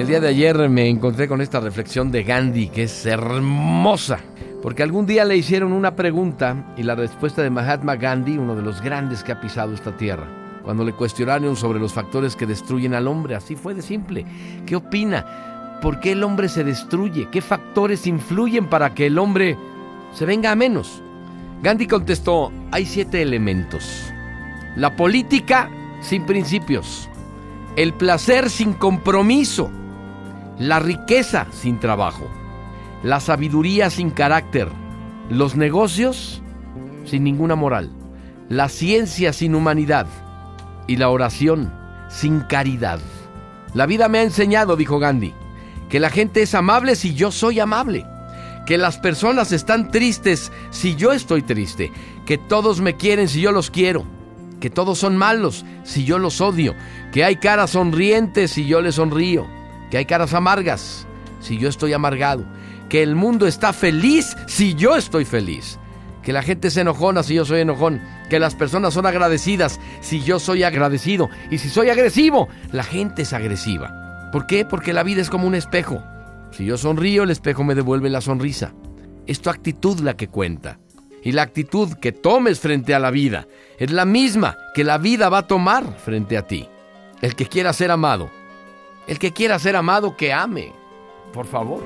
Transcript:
El día de ayer me encontré con esta reflexión de Gandhi que es hermosa, porque algún día le hicieron una pregunta y la respuesta de Mahatma Gandhi, uno de los grandes que ha pisado esta tierra, cuando le cuestionaron sobre los factores que destruyen al hombre, así fue de simple. ¿Qué opina? ¿Por qué el hombre se destruye? ¿Qué factores influyen para que el hombre se venga a menos? Gandhi contestó, hay siete elementos. La política sin principios, el placer sin compromiso, la riqueza sin trabajo, la sabiduría sin carácter, los negocios sin ninguna moral, la ciencia sin humanidad. Y la oración sin caridad. La vida me ha enseñado, dijo Gandhi, que la gente es amable si yo soy amable. Que las personas están tristes si yo estoy triste, que todos me quieren si yo los quiero, que todos son malos si yo los odio, que hay caras sonrientes si yo les sonrío, que hay caras amargas si yo estoy amargado, que el mundo está feliz si yo estoy feliz, que la gente se enojona si yo soy enojón, que las personas son agradecidas si yo soy agradecido, y si soy agresivo, la gente es agresiva. ¿Por qué? Porque la vida es como un espejo. Si yo sonrío, el espejo me devuelve la sonrisa. Es tu actitud la que cuenta. Y la actitud que tomes frente a la vida es la misma que la vida va a tomar frente a ti. El que quiera ser amado, el que quiera ser amado, que ame. Por favor.